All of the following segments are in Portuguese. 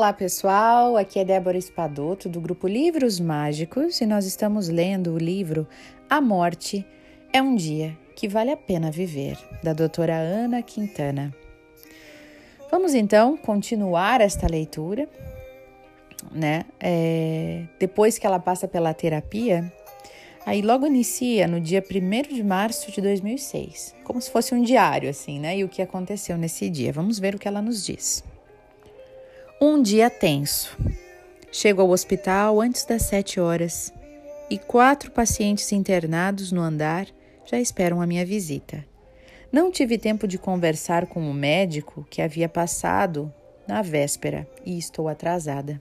Olá pessoal, aqui é Débora Espadoto do grupo Livros Mágicos e nós estamos lendo o livro A Morte é um Dia que Vale a Pena Viver, da doutora Ana Quintana. Vamos então continuar esta leitura, né? É, depois que ela passa pela terapia, aí logo inicia no dia 1 de março de 2006, como se fosse um diário, assim, né? E o que aconteceu nesse dia. Vamos ver o que ela nos diz. Um dia tenso. Chego ao hospital antes das sete horas e quatro pacientes internados no andar já esperam a minha visita. Não tive tempo de conversar com o médico que havia passado na véspera e estou atrasada.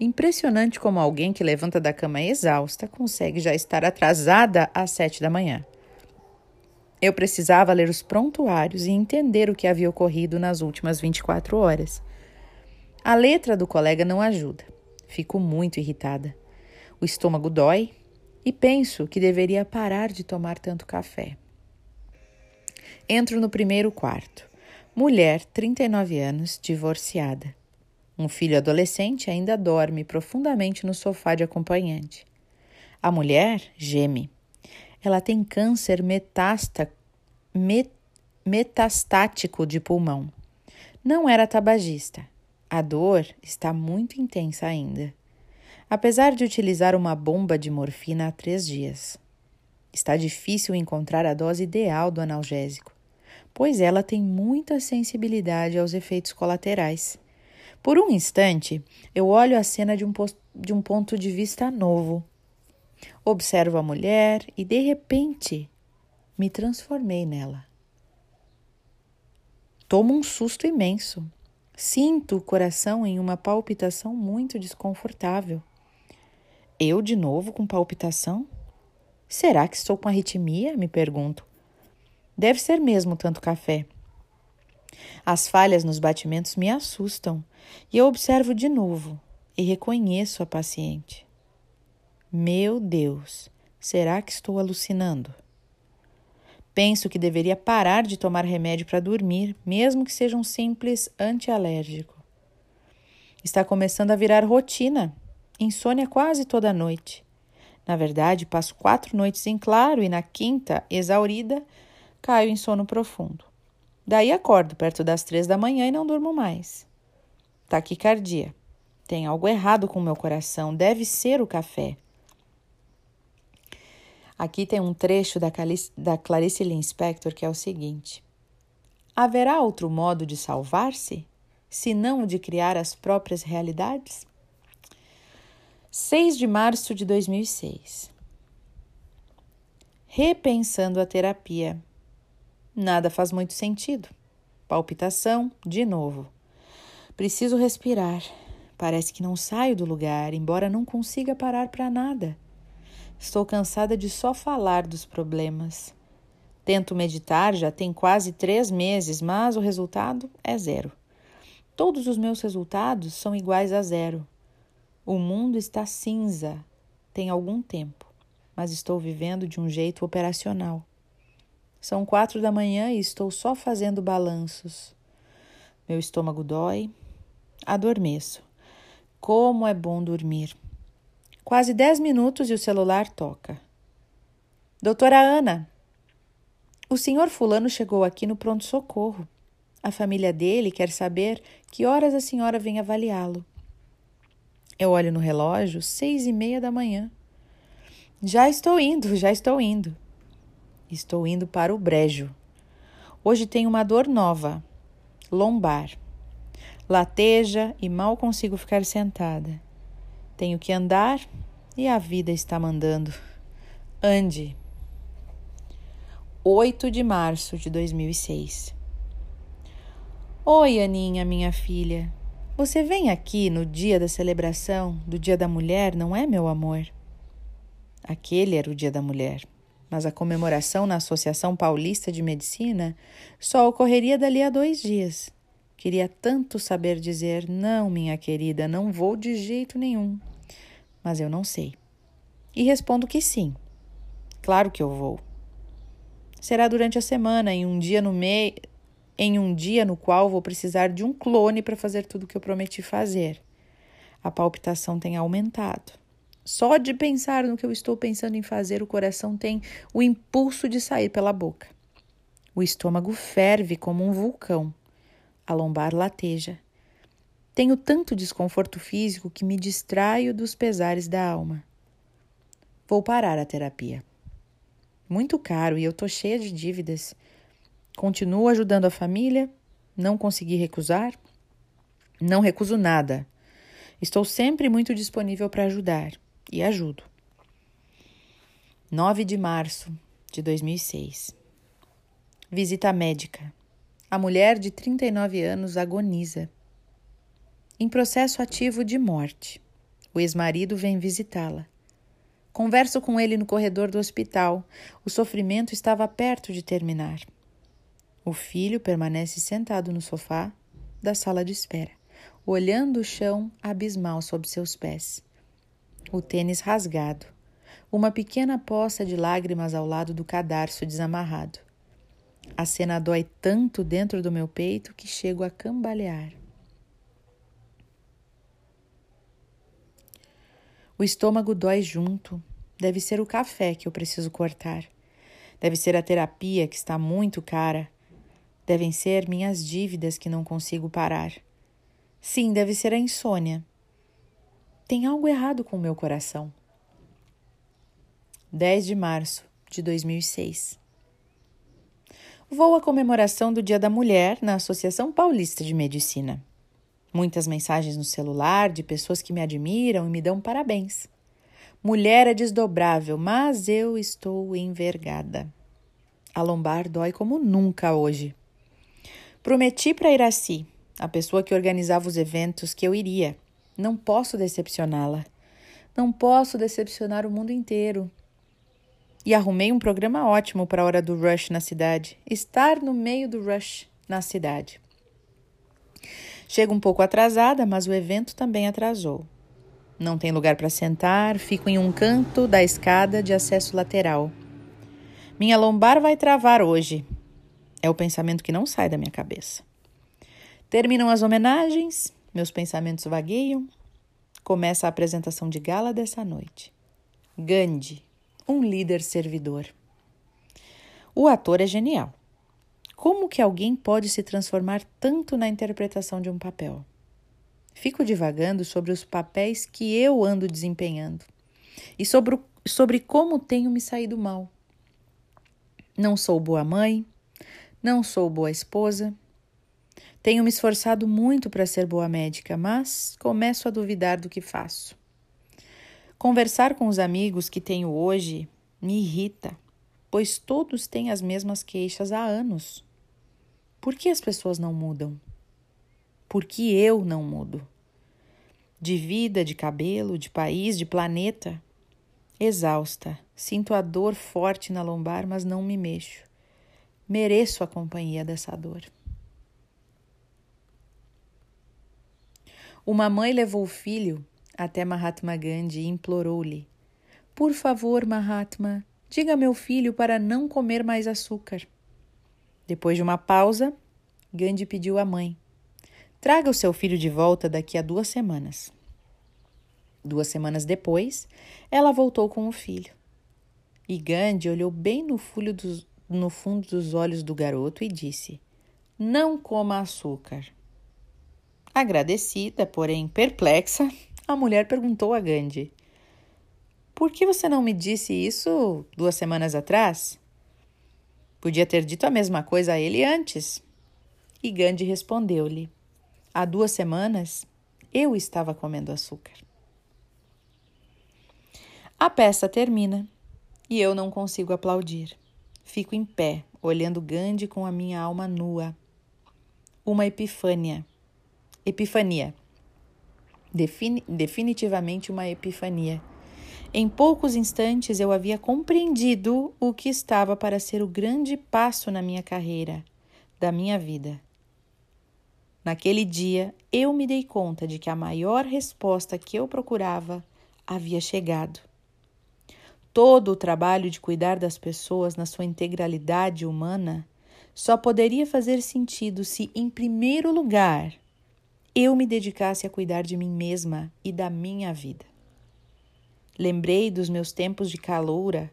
Impressionante como alguém que levanta da cama exausta consegue já estar atrasada às sete da manhã. Eu precisava ler os prontuários e entender o que havia ocorrido nas últimas 24 horas. A letra do colega não ajuda. Fico muito irritada. O estômago dói e penso que deveria parar de tomar tanto café. Entro no primeiro quarto. Mulher, 39 anos, divorciada. Um filho adolescente ainda dorme profundamente no sofá de acompanhante. A mulher geme. Ela tem câncer metásta, met, metastático de pulmão. Não era tabagista a dor está muito intensa ainda, apesar de utilizar uma bomba de morfina há três dias. Está difícil encontrar a dose ideal do analgésico, pois ela tem muita sensibilidade aos efeitos colaterais. Por um instante, eu olho a cena de um, de um ponto de vista novo. Observo a mulher e, de repente, me transformei nela. Tomo um susto imenso. Sinto o coração em uma palpitação muito desconfortável. Eu de novo com palpitação? Será que estou com arritmia? Me pergunto. Deve ser mesmo tanto café. As falhas nos batimentos me assustam e eu observo de novo e reconheço a paciente. Meu Deus, será que estou alucinando? Penso que deveria parar de tomar remédio para dormir, mesmo que seja um simples antialérgico. Está começando a virar rotina. Insônia quase toda noite. Na verdade, passo quatro noites em claro e na quinta, exaurida, caio em sono profundo. Daí acordo perto das três da manhã e não durmo mais. Taquicardia. Tem algo errado com meu coração. Deve ser o café. Aqui tem um trecho da, Clarice, da Clarice Lispector que é o seguinte: Haverá outro modo de salvar-se, senão o de criar as próprias realidades? 6 de março de 2006. Repensando a terapia. Nada faz muito sentido. Palpitação, de novo. Preciso respirar. Parece que não saio do lugar, embora não consiga parar para nada. Estou cansada de só falar dos problemas. Tento meditar já tem quase três meses, mas o resultado é zero. Todos os meus resultados são iguais a zero. O mundo está cinza tem algum tempo, mas estou vivendo de um jeito operacional. São quatro da manhã e estou só fazendo balanços. Meu estômago dói, adormeço. Como é bom dormir! Quase dez minutos e o celular toca. Doutora Ana, o senhor Fulano chegou aqui no pronto-socorro. A família dele quer saber que horas a senhora vem avaliá-lo. Eu olho no relógio, seis e meia da manhã. Já estou indo, já estou indo. Estou indo para o brejo. Hoje tenho uma dor nova, lombar. Lateja e mal consigo ficar sentada. Tenho que andar e a vida está mandando. Ande. 8 de março de 2006. Oi, Aninha, minha filha. Você vem aqui no dia da celebração do Dia da Mulher, não é, meu amor? Aquele era o Dia da Mulher, mas a comemoração na Associação Paulista de Medicina só ocorreria dali a dois dias. Queria tanto saber dizer: não, minha querida, não vou de jeito nenhum. Mas eu não sei. E respondo que sim. Claro que eu vou. Será durante a semana, em um dia no meio. em um dia no qual vou precisar de um clone para fazer tudo o que eu prometi fazer. A palpitação tem aumentado. Só de pensar no que eu estou pensando em fazer, o coração tem o impulso de sair pela boca. O estômago ferve como um vulcão. A lombar lateja. Tenho tanto desconforto físico que me distraio dos pesares da alma. Vou parar a terapia. Muito caro e eu tô cheia de dívidas. Continuo ajudando a família, não consegui recusar. Não recuso nada. Estou sempre muito disponível para ajudar e ajudo. 9 de março de 2006. Visita médica. A mulher de 39 anos agoniza. Em processo ativo de morte. O ex-marido vem visitá-la. Converso com ele no corredor do hospital. O sofrimento estava perto de terminar. O filho permanece sentado no sofá da sala de espera, olhando o chão abismal sob seus pés. O tênis rasgado. Uma pequena poça de lágrimas ao lado do cadarço desamarrado. A cena dói tanto dentro do meu peito que chego a cambalear. O estômago dói junto. Deve ser o café que eu preciso cortar. Deve ser a terapia que está muito cara. Devem ser minhas dívidas que não consigo parar. Sim, deve ser a insônia. Tem algo errado com o meu coração. 10 de março de 2006. Vou à comemoração do Dia da Mulher na Associação Paulista de Medicina. Muitas mensagens no celular de pessoas que me admiram e me dão parabéns. Mulher é desdobrável, mas eu estou envergada. A lombar dói como nunca hoje. Prometi para Iraci, a pessoa que organizava os eventos, que eu iria. Não posso decepcioná-la. Não posso decepcionar o mundo inteiro. E arrumei um programa ótimo para a hora do rush na cidade. Estar no meio do rush na cidade. Chego um pouco atrasada, mas o evento também atrasou. Não tem lugar para sentar, fico em um canto da escada de acesso lateral. Minha lombar vai travar hoje. É o pensamento que não sai da minha cabeça. Terminam as homenagens, meus pensamentos vagueiam. Começa a apresentação de gala dessa noite. Gandhi, um líder servidor. O ator é genial. Como que alguém pode se transformar tanto na interpretação de um papel? Fico divagando sobre os papéis que eu ando desempenhando e sobre, sobre como tenho me saído mal. Não sou boa mãe, não sou boa esposa. Tenho me esforçado muito para ser boa médica, mas começo a duvidar do que faço. Conversar com os amigos que tenho hoje me irrita, pois todos têm as mesmas queixas há anos. Por que as pessoas não mudam? Por que eu não mudo? De vida, de cabelo, de país, de planeta. Exausta, sinto a dor forte na lombar, mas não me mexo. Mereço a companhia dessa dor. Uma mãe levou o filho até Mahatma Gandhi implorou-lhe: Por favor, Mahatma, diga a meu filho para não comer mais açúcar. Depois de uma pausa, Gandhi pediu à mãe: Traga o seu filho de volta daqui a duas semanas. Duas semanas depois, ela voltou com o filho. E Gandhi olhou bem no, dos, no fundo dos olhos do garoto e disse: Não coma açúcar. Agradecida, porém perplexa, a mulher perguntou a Gandhi: Por que você não me disse isso duas semanas atrás? Podia ter dito a mesma coisa a ele antes. E Gandhi respondeu-lhe: Há duas semanas eu estava comendo açúcar. A peça termina e eu não consigo aplaudir. Fico em pé, olhando Gandhi com a minha alma nua. Uma epifânia. Epifania. Defini definitivamente uma epifania em poucos instantes eu havia compreendido o que estava para ser o grande passo na minha carreira, da minha vida. Naquele dia, eu me dei conta de que a maior resposta que eu procurava havia chegado. Todo o trabalho de cuidar das pessoas na sua integralidade humana só poderia fazer sentido se, em primeiro lugar, eu me dedicasse a cuidar de mim mesma e da minha vida. Lembrei dos meus tempos de caloura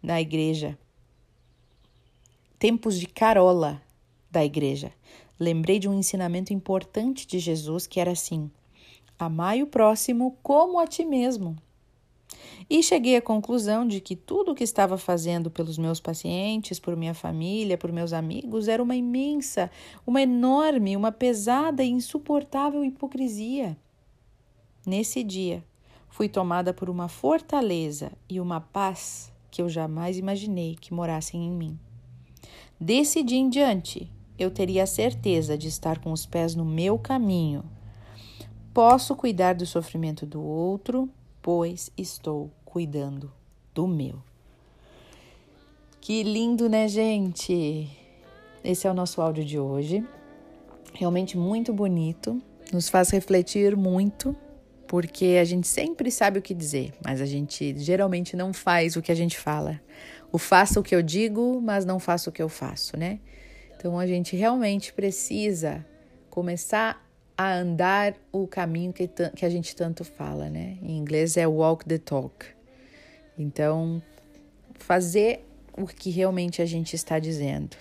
na igreja, tempos de carola da igreja. Lembrei de um ensinamento importante de Jesus que era assim: amai o próximo como a ti mesmo. E cheguei à conclusão de que tudo o que estava fazendo pelos meus pacientes, por minha família, por meus amigos, era uma imensa, uma enorme, uma pesada e insuportável hipocrisia. Nesse dia, fui tomada por uma fortaleza e uma paz que eu jamais imaginei que morassem em mim. Desse dia em diante, eu teria a certeza de estar com os pés no meu caminho. Posso cuidar do sofrimento do outro, pois estou cuidando do meu. Que lindo, né, gente? Esse é o nosso áudio de hoje. Realmente muito bonito, nos faz refletir muito, porque a gente sempre sabe o que dizer, mas a gente geralmente não faz o que a gente fala. O faça o que eu digo, mas não faço o que eu faço, né? Então a gente realmente precisa começar a andar o caminho que, que a gente tanto fala, né? Em inglês é walk the talk. Então, fazer o que realmente a gente está dizendo.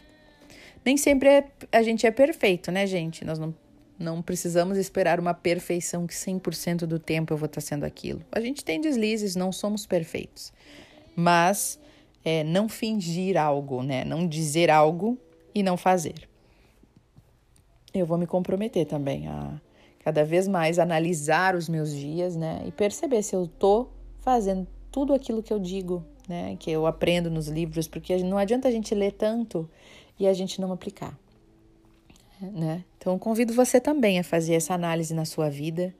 Nem sempre é, a gente é perfeito, né, gente? Nós não, não precisamos esperar uma perfeição que 100% do tempo eu vou estar sendo aquilo. A gente tem deslizes, não somos perfeitos. Mas é, não fingir algo, né? Não dizer algo e não fazer eu vou me comprometer também a cada vez mais analisar os meus dias, né? E perceber se eu tô fazendo tudo aquilo que eu digo, né? Que eu aprendo nos livros, porque não adianta a gente ler tanto e a gente não aplicar, né? Então convido você também a fazer essa análise na sua vida,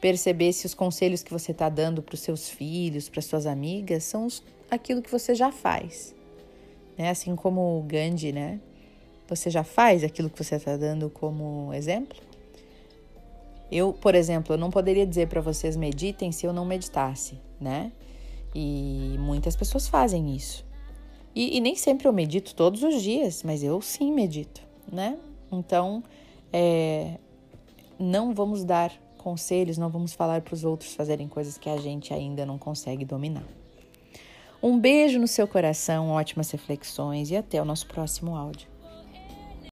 perceber se os conselhos que você está dando para os seus filhos, para suas amigas, são os, aquilo que você já faz, né? Assim como o Gandhi, né? Você já faz aquilo que você está dando como exemplo? Eu, por exemplo, eu não poderia dizer para vocês meditem se eu não meditasse, né? E muitas pessoas fazem isso. E, e, nem sempre eu medito todos os dias, mas eu sim medito, né? Então, é, não vamos dar conselhos, não vamos falar para os outros fazerem coisas que a gente ainda não consegue dominar. Um beijo no seu coração, ótimas reflexões e até o nosso próximo áudio.